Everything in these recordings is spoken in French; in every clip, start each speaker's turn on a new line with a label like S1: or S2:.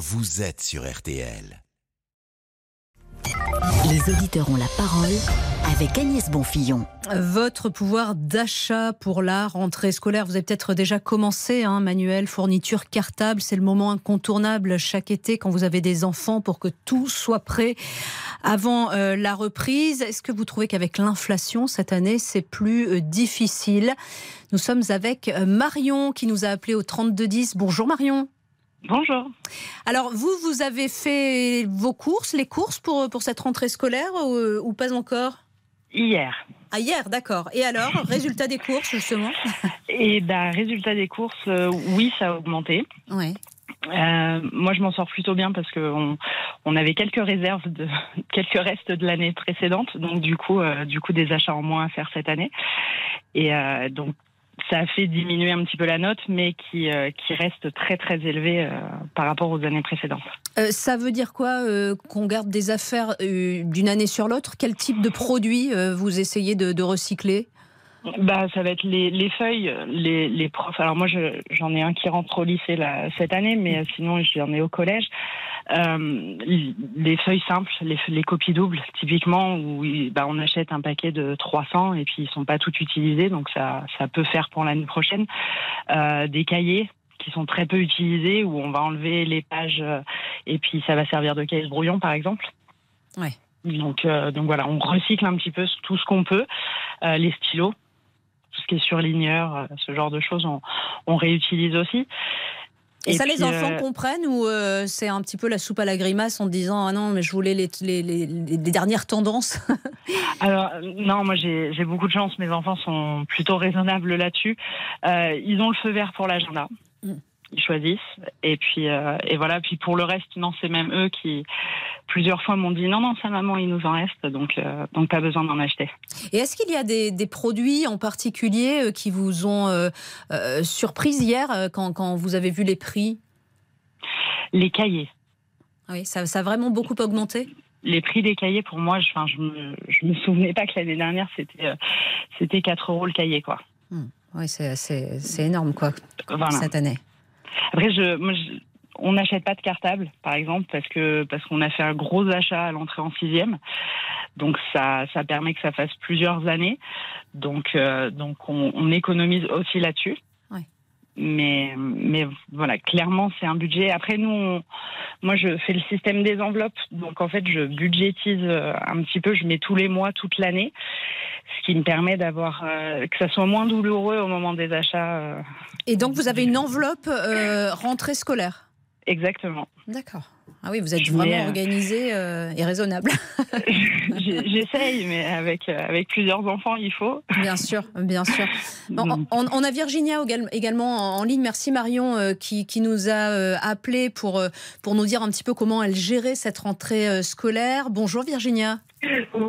S1: vous êtes sur RTL.
S2: Les auditeurs ont la parole avec Agnès Bonfillon.
S3: Votre pouvoir d'achat pour la rentrée scolaire, vous avez peut-être déjà commencé, hein, Manuel, fourniture cartable, c'est le moment incontournable chaque été quand vous avez des enfants pour que tout soit prêt avant euh, la reprise. Est-ce que vous trouvez qu'avec l'inflation cette année, c'est plus euh, difficile? Nous sommes avec euh, Marion qui nous a appelé au 3210. Bonjour Marion.
S4: Bonjour.
S3: Alors, vous, vous avez fait vos courses, les courses pour, pour cette rentrée scolaire ou, ou pas encore?
S4: Hier.
S3: Ah, hier, d'accord. Et alors, résultat des courses, justement?
S4: Et ben, résultat des courses, euh, oui, ça a augmenté.
S3: Oui.
S4: Euh, moi, je m'en sors plutôt bien parce qu'on on avait quelques réserves de quelques restes de l'année précédente, donc du coup, euh, du coup, des achats en moins à faire cette année. Et euh, donc, ça a fait diminuer un petit peu la note, mais qui, euh, qui reste très très élevée euh, par rapport aux années précédentes.
S3: Euh, ça veut dire quoi qu'on garde des affaires d'une année sur l'autre? Quel type de produits vous essayez de recycler?
S4: Bah, ça va être les, les feuilles, les, les profs. Alors moi, je- j'en ai un qui rentre au lycée là, cette année, mais euh, sinon, j'en ai au collège. Euh, les feuilles simples, les, les copies doubles, typiquement, où bah, on achète un paquet de 300 et puis ils sont pas toutes utilisés, donc ça, ça peut faire pour l'année prochaine. Euh, des cahiers qui sont très peu utilisés, où on va enlever les pages euh, et puis ça va servir de caisse brouillon, par exemple.
S3: Ouais.
S4: Donc, euh, donc voilà, on recycle un petit peu tout ce qu'on peut. Euh, les stylos, tout ce qui est surligneur, euh, ce genre de choses, on, on réutilise aussi.
S3: Et, ça,
S4: puis,
S3: les enfants
S4: euh,
S3: comprennent ou euh, c'est un petit peu la soupe à la grimace en disant Ah non, mais je voulais les, les, les- les dernières tendances
S4: Alors non, moi j'ai beaucoup de chance. Mes enfants sont plutôt raisonnables là-dessus. Euh, ils ont le feu vert pour l'agenda.
S3: Mm.
S4: Ils choisissent. Et puis euh, et voilà. Puis pour le reste, non, c'est même eux qui plusieurs fois m'ont dit non non, ça maman, il nous en reste. Donc euh, donc pas besoin d'en acheter.
S3: Et est-ce qu'il y a des, des produits en particulier euh, qui vous ont euh, euh, surprise hier quand, quand vous avez vu les prix?
S4: Les cahiers.
S3: Ah Oui, ça, ça a vraiment beaucoup augmenté?
S4: Les prix des cahiers pour moi, je, enfin, je me, je me souvenais pas que l'année dernière c'était euh, c'était 4 euros le cahier quoi.
S3: Oui, c'est c'est- c'est énorme, quoi,
S4: Voilà.
S3: cette année.
S4: Après, je, moi, je- on n'achète pas de cartable, par exemple, parce que parce qu'on a fait un gros achat à l'entrée en sixième, donc ça ça permet que ça fasse plusieurs années, donc euh, donc on, on économise aussi là-dessus. Mais mais voilà, clairement c'est un budget. Après nous, moi je fais le système des enveloppes, donc en fait je budgétise euh, un petit peu, je mets tous les mois, toute l'année, ce qui me permet d'avoir euh, que ça soit moins douloureux au moment des achats. euh,
S3: Et donc, vous avez une enveloppe rentrée scolaire?
S4: Exactement.
S3: D'accord. Ah oui, vous êtes
S4: Je
S3: vraiment
S4: euh,
S3: organisé euh, et raisonnable.
S4: J'essaye, mais avec, euh, avec plusieurs enfants, il faut.
S3: Bien sûr, bien sûr. On,
S4: Donc,
S3: on- on a Virginia égal- également en en ligne. Merci Marion euh, qui, qui nous a euh, appelé pour, euh, pour nous dire un petit peu comment elle gérait cette rentrée euh, scolaire. Bonjour Virginia.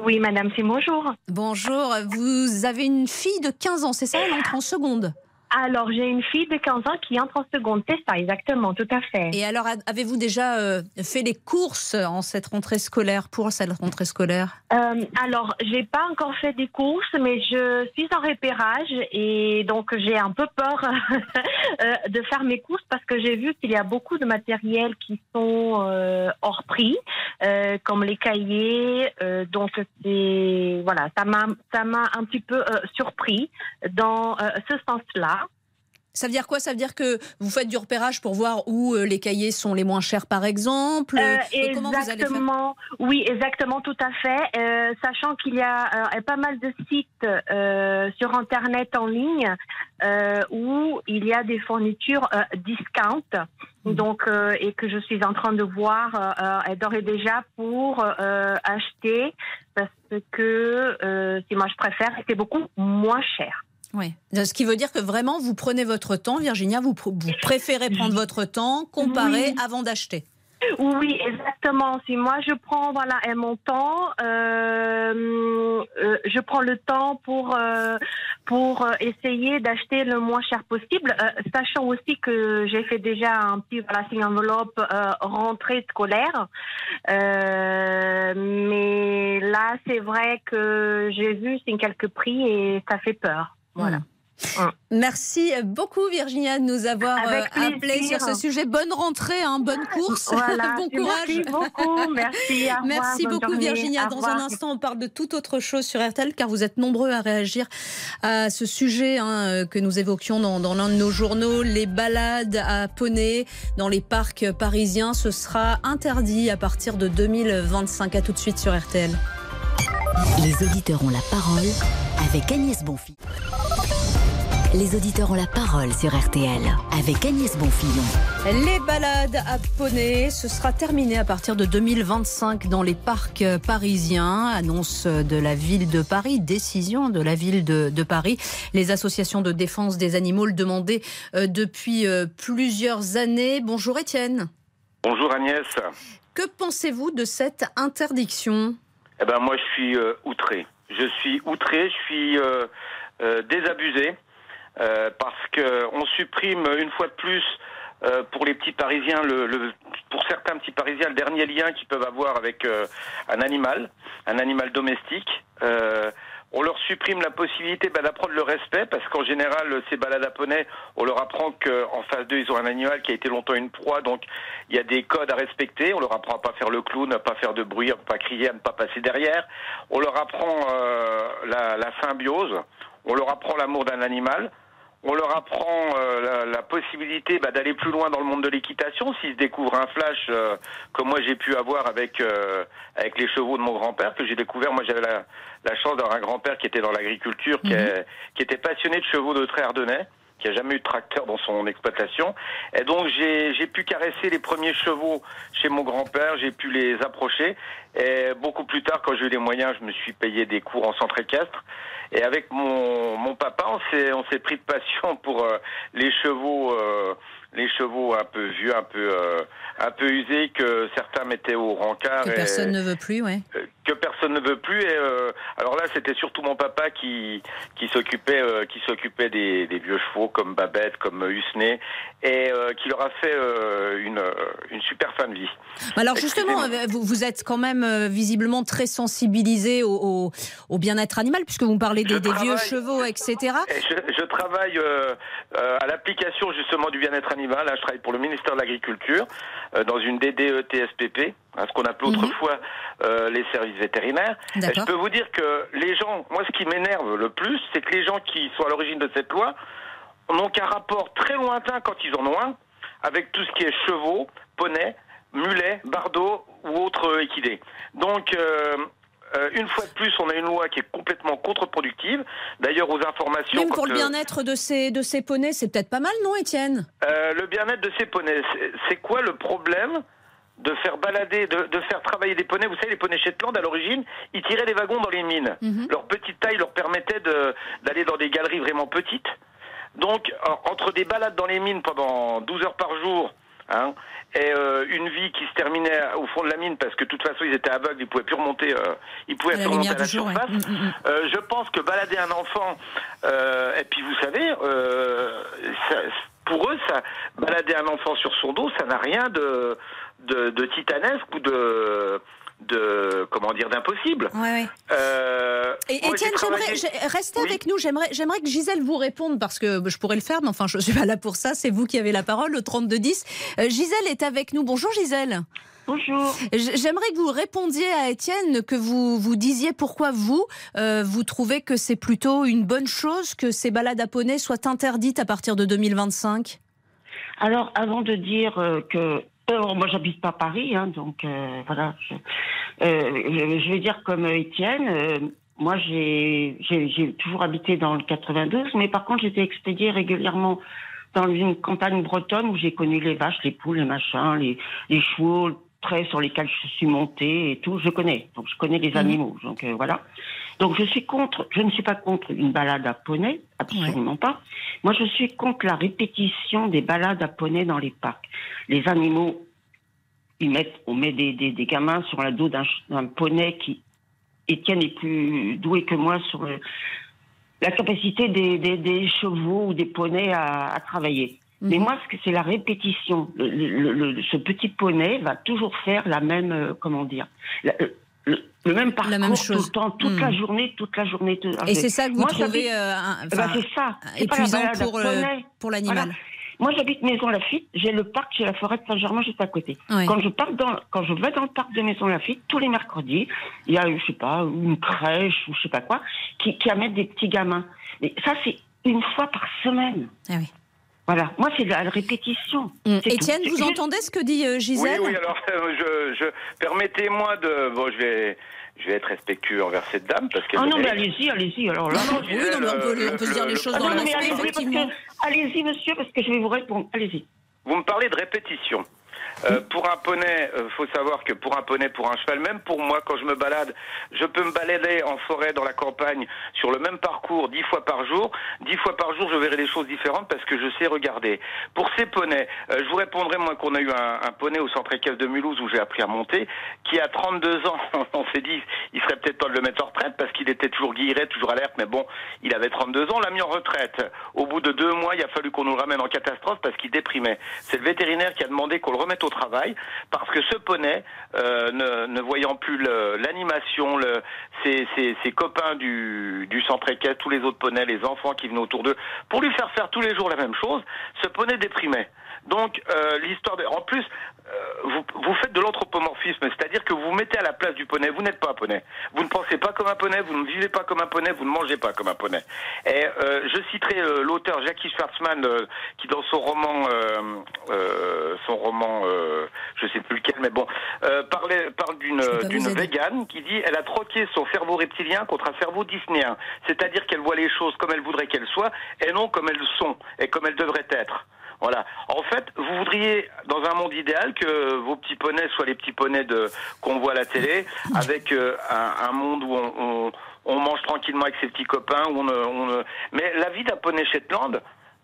S5: Oui, madame, c'est bonjour.
S3: Bonjour. Vous avez une fille de 15 ans, c'est ça? Elle entre en seconde.
S5: Alors, j'ai une fille de 15 ans qui entre en seconde. C'est ça, exactement, tout à fait.
S3: Et alors, avez-vous déjà euh, fait les courses en cette rentrée scolaire, pour cette rentrée scolaire?
S5: Euh, alors, j'ai pas encore fait des courses, mais je suis en repérage et donc j'ai un peu peur euh, de faire mes courses parce que j'ai vu qu'il y a beaucoup de matériel qui sont euh, hors prix, comme les cahiers. donc, c'est voilà, ça m'a un petit peu surpris dans ce sens-là.
S3: Ça veut dire quoi? Ça veut dire que vous faites du repérage pour voir où euh, les cahiers sont les moins chers, par exemple
S5: Euh,
S3: Et Comment vous allez faire?
S5: exactement, oui, exactement, tout à fait. Euh, sachant qu'il y a euh, pas mal de sites euh, sur Internet en ligne euh, où il y a des fournitures euh, discount.
S3: Mhm.
S5: Donc, euh, et que je suis en train de voir euh, euh, d'ores et déjà pour euh, acheter parce que euh, si moi je préfère, c'est beaucoup moins cher.
S3: Oui. Ce qui veut dire que vraiment, vous prenez votre temps, Virginia, vous, pr- vous préférez prendre votre temps, comparer
S5: Oui.
S3: avant d'acheter.
S5: Oui, exactement. Si moi je prends voilà un montant, euh, euh, je prends le temps pour euh, pour euh, essayer d'acheter le moins cher possible, euh, sachant aussi que j'ai fait déjà un petit voilà une enveloppe euh, rentrée scolaire, Euh, mais là c'est vrai que j'ai vu c'est quelques prix et ça fait peur. Voilà.
S3: Hmm. Merci beaucoup Virginia de nous avoir euh, appelé sur ce sujet. Bonne rentrée, hein, bonne course, bon courage.
S5: Merci beaucoup, merci.
S3: merci beaucoup Virginia. Dans un instant, on parle de toute autre chose sur RTL car vous êtes nombreux à réagir à ce sujet hein, que nous évoquions dans, dans l'un de nos journaux. Les balades à poney dans les parcs parisiens, ce sera interdit à partir de 2025. À tout de suite sur RTL.
S2: Les auditeurs ont la parole avec Agnès Bonfils. Les auditeurs ont la parole sur RTL avec Agnès Bonfillon.
S3: Les balades à poney, ce sera terminé à partir de 2025 dans les parcs parisiens. Annonce de la ville de Paris, décision de la ville de, Paris. Les associations de défense des animaux le demandaient euh, depuis euh, plusieurs années. Bonjour Étienne.
S6: Bonjour Agnès.
S3: Que pensez-vous de cette interdiction?
S6: Eh ben moi je suis euh, outré. Je suis outré, je suis désabusé. Euh, parce qu'on supprime une fois de plus euh, pour les petits Parisiens, le, le, pour certains petits Parisiens, le dernier lien qu'ils peuvent avoir avec euh, un animal, un animal domestique. on leur supprime la possibilité bah, d'apprendre le respect, parce qu'en général, ces balades à on leur apprend qu'en face d'eux, ils ont un animal qui a été longtemps une proie, donc il y a des codes à respecter. On leur apprend à pas faire le clown, à pas faire de bruit, à pas crier, à ne pas passer derrière. On leur apprend la, la symbiose. On leur apprend l'amour d'un animal on leur apprend euh, la, possibilité bah, d'aller plus loin dans le monde de l'équitation s'ils découvrent un flash euh, comme moi j'ai pu avoir avec euh, avec les chevaux de mon grand-père que j'ai découvert moi j'avais la, la chance d'avoir un grand-père qui était dans l'agriculture qui, mhm. qui, était passionné de chevaux de trait ardennais qui a jamais eu de tracteur dans son exploitation. Et donc j'ai pu caresser les premiers chevaux chez mon grand-père, j'ai pu les approcher. Et beaucoup plus tard, quand j'ai eu les moyens, je me suis payé des cours en centre équestre. Et avec mon, mon papa, on s'est pris de passion pour euh, les chevaux euh, les chevaux un peu vieux, un peu euh, un peu usés que certains mettaient au rencard.
S3: Que personne ne veut plus, ouais.
S6: Euh, que personne ne veut plus. Et euh, alors là, c'était surtout mon papa qui qui s'occupait euh, qui s'occupait des, des, vieux chevaux comme Babette, comme Husney, et qui leur a fait une une super fin de vie.
S3: Alors justement, vous, vous êtes quand même visiblement très sensibilisé au, au, bien-être animal, puisque vous parlez des, des vieux chevaux, etc.
S6: Je, je, travaille à l'application justement du bien-être animal. Là, je travaille pour le ministère de l'Agriculture. Euh, dans une DDE TSPP, hein, ce qu'on appelait mhm. autrefois euh, les services vétérinaires. je peux vous dire que les gens, moi ce qui m'énerve le plus, c'est que les gens qui sont à l'origine de cette loi n'ont qu'un rapport très lointain quand ils en ont un avec tout ce qui est chevaux, poneys, mulets, bardeaux ou autres équidés. Donc euh, euh, une fois de plus, on a une loi qui est complètement contre-productive. D'ailleurs, aux informations.
S3: Même pour le bien-être de ces, de ces poneys, c'est peut-être pas mal, non, Étienne?
S6: Euh, Le bien-être de ces poneys, c'est quoi le problème de faire balader, de, de, faire travailler des poneys? Vous savez, les poneys Shetland, à l'origine, ils tiraient les wagons dans les mines. Mhm. Leur petite taille leur permettait d'aller dans des galeries vraiment petites. Donc, entre des balades dans les mines pendant 12 heures par jour, hein, et euh, une vie qui se terminait au fond de la mine parce que de toute façon ils étaient aveugles, ils pouvaient plus remonter, euh, ils pouvaient plus remonter à la surface. Mm, mm, mm. Euh, je pense que balader un enfant, euh, et puis vous savez, ça, pour eux, ça, balader un enfant sur son dos, ça n'a rien de, de, de titanesque ou de de comment dire d'impossible.
S3: Ouais, euh, et Étienne, restez avec nous. J'aimerais j'aimerais que Gisèle vous réponde parce que je pourrais le faire, mais enfin je suis pas là pour ça. C'est vous qui avez la parole au 32 10. Euh, Gisèle est avec nous. Bonjour Gisèle.
S5: Bonjour.
S3: J'aimerais que vous répondiez à Étienne, que vous vous disiez pourquoi vous euh, vous trouvez que c'est plutôt une bonne chose que ces balades à poney soient interdites à partir de 2025.
S7: Alors, avant de dire que moi, j'habite pas Paris, hein, donc euh, voilà. Je, euh, je, vais dire comme Étienne. Euh, moi, j'ai toujours habité dans le 92, mais par contre, j'étais expédiée régulièrement dans une campagne bretonne où j'ai connu les vaches, les poules, les machins, les, les chevaux, traits sur lesquels je suis montée et tout. Je connais, donc je connais les mhm. animaux. Donc voilà. Donc je suis contre. Je ne suis pas contre une balade à poney, absolument pas. Moi, je suis contre la répétition des balades à poney dans les parcs. Les animaux on met des, des, gamins sur la dos d'un poney qui, Étienne est plus doué que moi sur la capacité des, des, chevaux ou des poneys à, travailler. Mhm. Mais moi, c'est la répétition. ce petit poney va toujours faire la même, euh, comment dire, euh, le, même parcours
S3: La même chose.
S7: tout le temps, toute la journée, toute la journée. tout-
S3: Et c'est ça que vous
S7: Moi,
S3: trouvez euh, enfin,
S7: c'est ça. La
S3: épuisant
S7: balade à
S3: pour, euh, pour l'animal.
S7: Voilà. Moi, j'habite Maison Lafitte. J'ai le parc, j'ai la forêt de Saint-Germain juste à côté. Quand je pars dans, quand je vais dans le parc de Maison Lafitte, tous les mercredis, il y a, je sais pas, une crèche ou je sais pas quoi, qui, qui amène des petits gamins. Et ça, c'est une fois par semaine.
S3: Ah oui.
S7: Voilà. Moi, c'est la répétition. Tout.
S3: Étienne, vous entendez ce que dit euh,
S6: Oui,
S3: Gisèle
S6: oui, alors euh, je, je permettez-moi de bon je vais je vais être respectueux envers cette dame parce qu'elle
S7: Ah non, mais allez-y, allez-y. Alors là.
S6: Non, non,
S3: Oui, non, mais on peut,
S6: le-
S3: on peut se dire les
S6: le-
S3: choses
S7: Ah
S3: dans
S7: non,
S3: le
S7: mais
S3: respect,
S7: allez-y, parce
S3: effectivement.
S7: que, allez-y, monsieur, parce que je vais vous répondre. Allez-y.
S6: Vous me parlez de répétition. Euh, pour un poney, euh, faut savoir que pour un poney, pour un cheval, même pour moi, quand je me balade, je peux me balader en forêt, dans la campagne, sur le même parcours dix fois par jour. Dix fois par jour, je verrai des choses différentes parce que je sais regarder. Pour ces poneys, euh, je vous répondrai moi qu'on a eu un, poney au centre équestre de Mulhouse où j'ai appris à monter, qui a 32 ans. On s'est dit, il serait peut-être temps de le mettre en retraite parce qu'il était toujours guilleret, toujours alerte, mais bon, il avait 32 ans. On l'a mis en retraite. Au bout de deux mois, il a fallu qu'on nous le ramène en catastrophe parce qu'il déprimait. C'est le vétérinaire qui a demandé qu'on le remette au travail parce que ce poney, euh, ne, voyant plus l'animation, ses, copains du, du centre équestre, tous les autres poneys, les enfants qui venaient autour d'eux, pour lui faire faire tous les jours la même chose, ce poney déprimait. Donc euh, l'histoire de... En plus, euh, vous, vous faites de l'anthropomorphisme, c'est-à-dire que vous vous mettez à la place du poney. Vous n'êtes pas un poney. Vous ne pensez pas comme un poney, vous ne vivez pas comme un poney, vous ne mangez pas comme un poney. Et euh, je citerai euh, l'auteur Jackie Schwartzman euh, qui dans son roman, euh, euh, son roman, euh, je sais plus lequel, mais bon, euh, parlait, parle d'une d'une végane qui dit elle a troqué son cerveau reptilien contre un cerveau disnéen, c'est-à-dire qu'elle voit les choses comme elle voudrait qu'elles soient et non comme elles sont et comme elles devraient être. Voilà. En fait, vous voudriez, dans un monde idéal, que vos petits poneys soient les petits poneys de qu'on voit à la télé, avec euh, un, monde où on, mange tranquillement avec ses petits copains. Où on, Mais la vie d'un poney Shetland,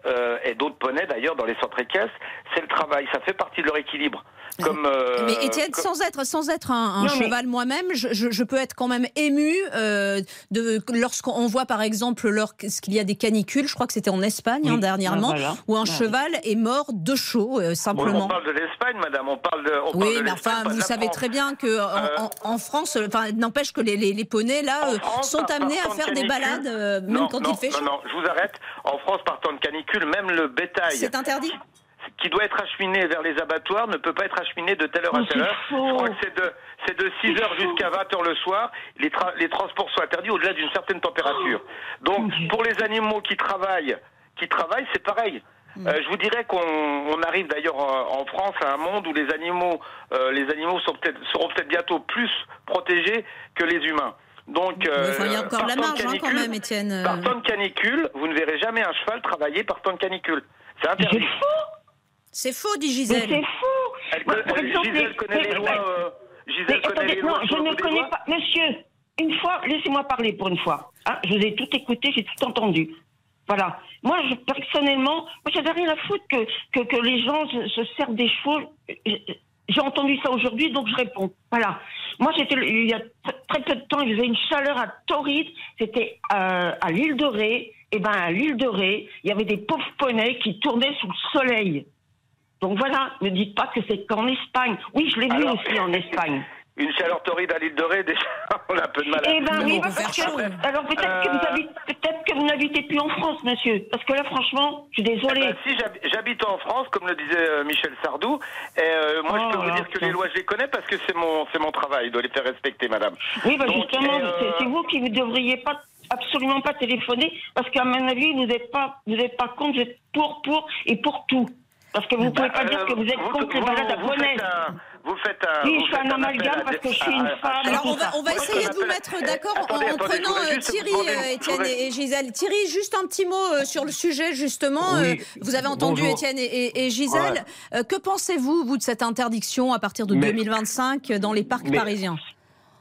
S6: euh, et d'autres poneys d'ailleurs dans les centres équestres, c'est le travail. Ça fait partie de leur équilibre. Comme, euh,
S3: Mais Étienne,
S6: comme-
S3: sans être, sans être un, un
S7: Non, mais-
S3: cheval moi-même, je, je- je peux être quand même ému euh, de lorsqu'on voit par exemple lorsqu'il y a des canicules, je crois que c'était en Espagne hein, dernièrement,
S7: Ah, voilà.
S3: où un
S7: Ouais.
S3: cheval est mort de chaud euh, simplement.
S6: on parle de l'Espagne, madame. On parle de. On
S3: Oui, mais enfin, vous savez très bien que en,
S6: Euh,
S3: en- en France, enfin, n'empêche que les, les, les poneys là
S6: France,
S3: sont amenés à
S6: de
S3: faire des balades euh, même
S6: non,
S3: quand
S6: non,
S3: il fait
S6: non,
S3: chaud.
S6: non, je vous arrête. En France, par temps de canicule, même le bétail
S3: C'est interdit.
S6: qui doit être acheminé vers les abattoirs ne peut pas être acheminé de telle heure à telle heure.
S7: faux.
S6: Je crois que c'est de, c'est de 6
S7: C'est
S6: heures jusqu'à 20 heures le soir. Les, tra- les transports sont interdits au-delà d'une certaine température. Donc, pour les animaux qui travaillent, qui travaillent, c'est pareil.
S3: Mm.
S6: Euh, je vous dirais qu'on on arrive d'ailleurs en, en France à un monde où les animaux, euh, les animaux sont seront peut-être bientôt plus protégés que les humains. Donc, euh,
S3: il y a encore de la
S6: par temps
S3: marge hein, quand même, Étienne. euh.
S6: Par temps de canicule, vous ne verrez jamais un cheval travailler par temps de canicule. C'est
S7: C'est
S6: interdit.
S3: C'est faux, dit
S7: Mais
S3: Gisèle.
S7: c'est fou.
S6: Elle,
S7: Moi, exemple,
S6: Gisèle connaît les lois. euh, Gisèle
S7: Mais
S6: connaît
S7: attendez,
S6: les
S7: non,
S6: lois
S7: je ne connais
S6: doigts
S7: pas. Monsieur, une fois, laissez-moi parler pour une fois. Hein, je vous ai tout écouté, j'ai tout entendu. Voilà. Moi, je, personnellement, moi, j'avais rien à foutre que, que, que les gens se, se servent des chevaux. J'ai entendu ça aujourd'hui, donc je réponds. Voilà. Moi, j'étais il y a tr- très peu de temps, il faisait une chaleur à torride. C'était euh, à l'île de Ré. Et ben, à l'île de Ré, il y avait des pauvres poneys qui tournaient sous le soleil. Donc voilà, ne dites pas que c'est qu'en Espagne. Oui, je l'ai vu aussi en Espagne.
S6: Une chaleur torride à l'île de Ré, déjà, on a un peu de mal à...
S7: Eh ben oui,
S3: bon,
S7: parce que, alors peut-être que vous
S6: Euh,
S7: habitez, peut-être que vous n'habitez plus en France, monsieur. Parce que là, franchement, je suis
S6: Eh
S7: désolée.
S6: ben, si j'hab- j'habite en France, comme le disait euh, Michel Sardou, et euh, moi je
S7: Oh
S6: peux vous
S7: là,
S6: dire que les lois je les connais parce que c'est mon c'est mon travail de les faire respecter, madame.
S7: oui, bah
S6: donc,
S7: justement,
S6: euh,
S7: c'est- vous qui ne devriez pas absolument pas téléphoner, parce qu'à mon avis, vous n'êtes pas, vous n'êtes pas contre, vous êtes pour, pour et pour tout. Parce que vous ne pouvez pas
S6: Euh,
S7: dire que vous êtes contre les
S6: vous-
S7: balades à
S6: vous faites un-.
S7: Oui,
S6: vous
S7: je fais un amalgame parce que je suis une femme.
S3: Alors on va, on essayer de vous mettre d'accord en,
S6: attendez,
S3: en
S6: attendez, je
S3: prenant euh, Thierry, euh, Étienne et, et Gisèle. Thierry, juste un petit mot euh, sur le sujet justement.
S8: Oui.
S3: Euh, vous avez entendu
S8: Bonjour.
S3: Étienne et, et- et Gisèle. Que pensez-vous, vous, de cette interdiction à partir de
S8: Mais-
S3: 2025 dans les parcs
S8: Mais-
S3: parisiens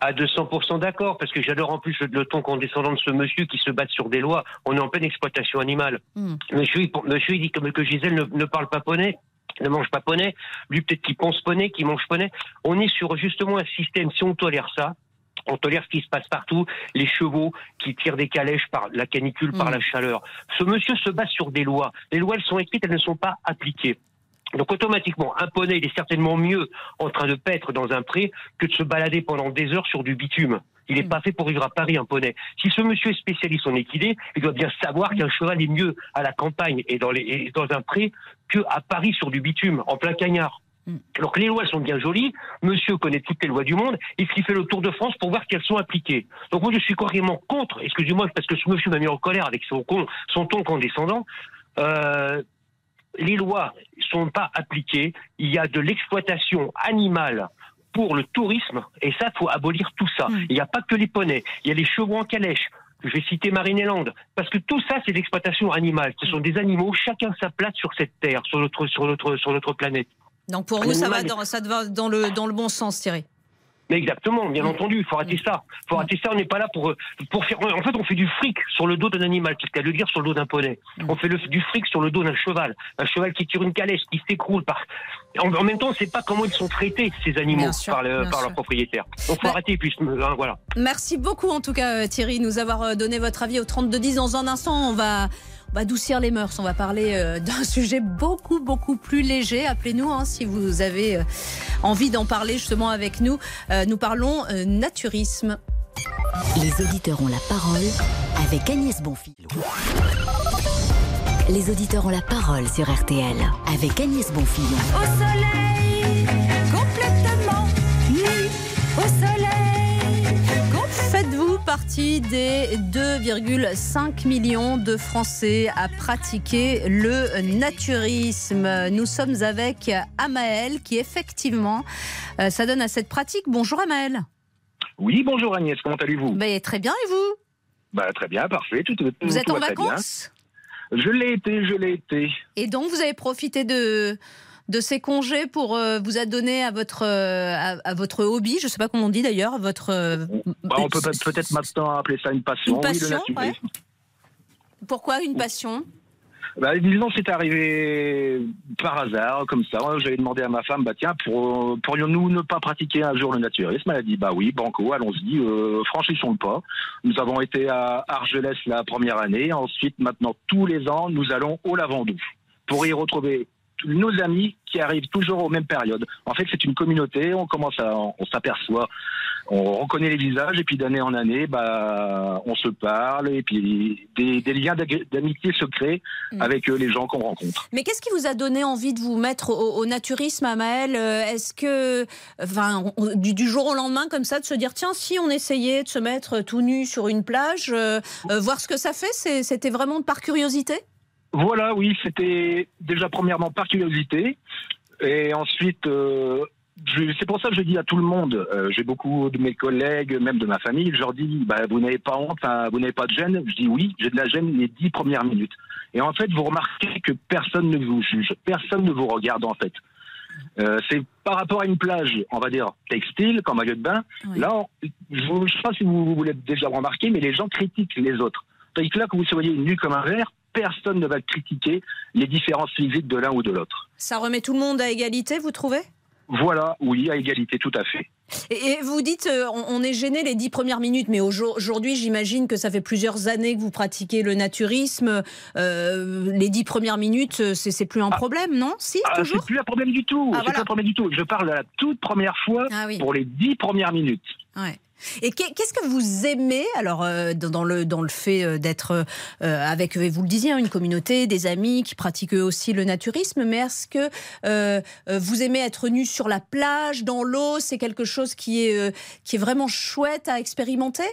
S8: À 200% d'accord, parce que j'adore en plus le, le ton condescendant de ce monsieur qui se bat sur des lois. On est en pleine exploitation animale.
S3: Hmm.
S8: Monsieur, il, monsieur, il dit que, que Gisèle ne, ne parle pas poney, ne mange pas poney. Lui, peut-être qu'il pense poney, qu'il mange poney. On est sur justement un système, si on tolère ça, on tolère ce qui se passe partout, les chevaux qui tirent des calèches par la canicule, par
S3: Mm.
S8: la chaleur. Ce monsieur se bat sur des lois. Les lois, elles sont écrites, elles ne sont pas appliquées. Donc automatiquement, un poney, il est certainement mieux en train de paître dans un pré que de se balader pendant des heures sur du bitume. Il n'est
S3: Mm.
S8: pas fait pour vivre à Paris, un poney. Si ce monsieur est spécialiste en équidé, il doit bien savoir qu'un cheval est mieux à la campagne et dans, les, et dans un pré que à Paris sur du bitume, en plein cagnard.
S3: Mm.
S8: Donc les lois elles sont bien jolies. Monsieur connaît toutes les lois du monde. Il fait le tour de France pour voir qu'elles sont appliquées. Donc moi je suis carrément contre. Excusez-moi parce que ce monsieur m'a mis en colère avec son con, son ton condescendant. Euh, les lois sont pas appliquées. Il y a de l'exploitation animale pour le tourisme et ça faut abolir tout ça.
S3: Mm.
S8: Il n'y a pas que les poneys. Il y a les chevaux en calèche. Je vais citer Marineland parce que tout ça c'est l'exploitation animale. Ce sont des animaux, chacun sa place sur cette terre, sur notre sur notre sur notre planète.
S3: Donc pour vous, ça va, dans, ça va dans, le, dans le bon sens, Thierry?
S8: Mais exactement, bien entendu, il faut arrêter ça. Il faut arrêter ça, on n'est pas là pour, pour faire... En fait, on fait du fric sur le dos d'un animal, c'est ce qu'à le dire sur le dos d'un poney. On fait le- du fric sur le dos d'un cheval. Un cheval qui tire une calèche, qui s'écroule. Par... En, en même temps, on ne sait pas comment ils sont traités, ces animaux,
S3: sûr,
S8: par, le- par
S3: sûr.
S8: leurs propriétaires. Donc, faut
S3: Bah-
S8: arrêter, puis, hein, voilà.
S3: Merci beaucoup en tout cas euh, Thierry, nous avoir euh, donné votre avis au 3210. Dans un instant, on va, on va adoucir les mœurs. On va parler euh, d'un sujet beaucoup beaucoup plus léger. Appelez-nous hein, si vous avez euh, envie d'en parler justement avec nous. Euh, nous parlons euh, naturisme.
S2: Les auditeurs ont la parole avec Agnès Bonfil. Les auditeurs ont la parole sur RTL avec Agnès Bonfillon.
S9: Au soleil,
S3: partie des 2,5 millions de Français à pratiquer le naturisme Nous sommes avec Amael qui effectivement euh, s'adonne à cette pratique. Bonjour Amael.
S10: Oui, bonjour Agnès, comment allez-vous?
S3: Ben, très bien et vous?
S10: Bah, Très bien, parfait. Tout, tout-
S3: Vous êtes en vacances?
S10: Je l'ai été, je l'ai été.
S3: et donc vous avez profité de de ces congés pour euh, vous adonner à votre euh, à, à votre hobby, je sais pas comment on dit d'ailleurs, votre euh,
S10: Bah, on peut peut- peut-être maintenant appeler ça une passion.
S3: Une passion,
S10: oui,
S3: pourquoi une passion?
S10: Bah, disons, c'est arrivé par hasard, comme ça. J'avais demandé à ma femme, bah tiens, pour- pourrions-nous ne pas pratiquer un jour le naturisme Elle a dit, bah oui, banco, allons-y, euh, franchissons le pas. Nous avons été à Argelès la première année. Ensuite, maintenant, tous les ans, nous allons au Lavandou pour y retrouver nos amis qui arrivent toujours aux mêmes périodes. En fait, c'est une communauté. On commence à, on s'aperçoit, on reconnaît les visages et puis d'année en année, bah, on se parle et puis des, des liens d'amitié se créent
S3: Mm.
S10: avec euh, les gens qu'on rencontre.
S3: Mais qu'est-ce qui vous a donné envie de vous mettre au, au naturisme, Amael Euh, Est-ce que, enfin, on- du, du jour au lendemain, comme ça, de se dire, tiens, si on essayait de se mettre tout nu sur une plage, euh, euh, voir ce que ça fait, c'était vraiment par curiosité?
S10: Voilà, oui, c'était déjà premièrement par curiosité et ensuite. euh, c'est pour ça que je dis à tout le monde, euh, j'ai beaucoup de mes collègues, même de ma famille, je leur dis, bah, vous n'avez pas honte, hein, vous n'avez pas de gêne. Je dis oui, j'ai de la gêne les dix premières minutes. Et en fait, vous remarquez que personne ne vous juge, personne ne vous regarde en fait. Euh, c'est par rapport à une plage, on va dire textile, comme maillot de bain.
S3: Oui.
S10: Là, on- je ne sais pas si vous, vous l'avez déjà remarqué, mais les gens critiquent les autres. Tandis que là, que vous soyez nu comme un verre, personne ne va critiquer les différences physiques de l'un ou de l'autre.
S3: Ça remet tout le monde à égalité, vous trouvez?
S10: Voilà, oui, à égalité, tout à fait.
S3: et, vous dites, euh, on, est gêné les dix premières minutes, mais aujourd- aujourd'hui, j'imagine que ça fait plusieurs années que vous pratiquez le naturisme. Euh, les dix premières minutes, euh, c'est plus un problème, non? Si,
S10: Ah,
S3: toujours?
S10: c'est plus un problème du tout.
S3: Ah,
S10: c'est
S3: voilà.
S10: plus un problème du tout. Je parle de la toute première fois
S3: Ah oui.
S10: pour les dix premières minutes.
S3: Ouais. Et qu'est- qu'est-ce que vous aimez alors euh, dans le dans le fait euh, d'être euh, avec vous le disiez hein, une communauté des amis qui pratiquent eux aussi le naturisme mais est-ce que euh, vous aimez être nu sur la plage dans l'eau c'est quelque chose qui est qui est vraiment chouette à expérimenter?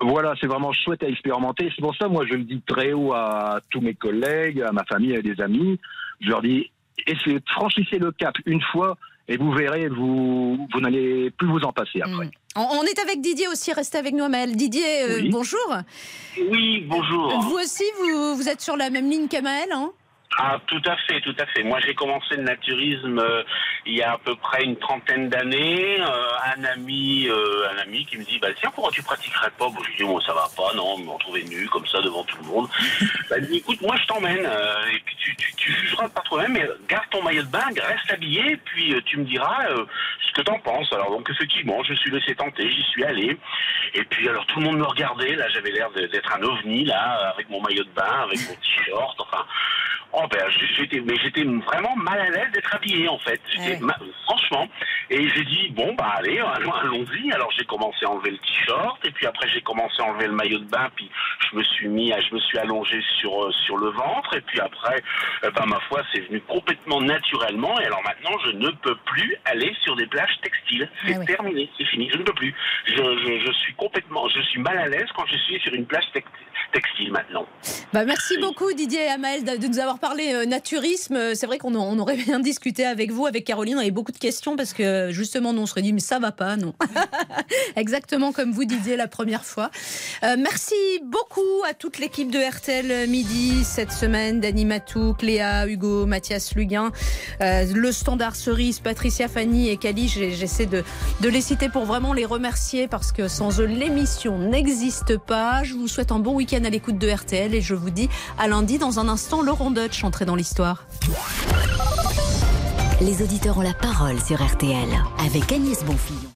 S10: Voilà, c'est vraiment chouette à expérimenter. C'est pour ça, moi, je le dis très haut à tous mes collègues, à ma famille, à des amis. Je leur dis, essayez, franchissez le cap une fois et vous verrez, vous, vous n'allez plus vous en passer après.
S3: Mm. On, est avec Didier aussi restez avec nous Amel. Didier euh, bonjour.
S11: Oui, bonjour.
S3: vous aussi vous, vous êtes sur la même ligne qu'Amael hein?
S11: Ah, tout à fait, tout à fait. Moi, j'ai commencé le naturisme euh, il y a à peu près une trentaine d'années. Euh, un ami, euh, un ami qui me dit, bah tiens, pourquoi tu pratiquerais pas? Bon, je lui dis, bon, ça va pas, non, me retrouver nu comme ça devant tout le monde. bah, il dit, écoute, moi, je t'emmène, euh, et puis tu, tu, tu jugeras pas trop même, mais garde ton maillot de bain, reste habillé, puis euh, tu me diras euh, ce que t'en penses. Alors, donc, effectivement, je me suis laissé tenter, j'y suis allé. Et puis, alors, tout le monde me regardait. Là, j'avais l'air d'être un ovni, là, avec mon maillot de bain, avec mon t-shirt, enfin. Oh ben j'étais mais j'étais vraiment mal à l'aise d'être habillé en fait. J'étais
S3: Ouais.
S11: ma- franchement et j'ai dit bon bah allez allons- allons-y. Alors j'ai commencé à enlever le t-shirt et puis après j'ai commencé à enlever le maillot de bain puis je me suis mis à, je me suis allongé sur euh, sur le ventre et puis après euh, ben ma foi c'est venu complètement naturellement et alors maintenant je ne peux plus aller sur des plages textiles. C'est
S3: Ah oui.
S11: terminé, c'est fini, je ne peux plus. Je, je, je suis complètement je suis mal à l'aise quand je suis sur une plage tex- textile maintenant.
S3: Bah, merci beaucoup Didier et Amael de de nous avoir parlé euh, naturisme. Euh, C'est vrai qu'on on aurait bien discuté avec vous, avec Caroline. On avait beaucoup de questions parce que justement, nous, on serait dit, mais ça va pas, non. Exactement comme vous, Didier, la première fois. Euh, merci beaucoup à toute l'équipe de RTL Midi cette semaine. Dany Matou, Cléa, Hugo, Mathias Luguin, euh, le Standard Cerise, Patricia Fanny et Cali. J'essaie de, de les citer pour vraiment les remercier parce que sans eux, l'émission n'existe pas. Je vous souhaite un bon week-end à l'écoute de RTL et je vous dis à lundi dans un instant, Laurent Deutsch entré dans l'histoire.
S2: Les auditeurs ont la parole sur RTL avec Agnès Bonfillon.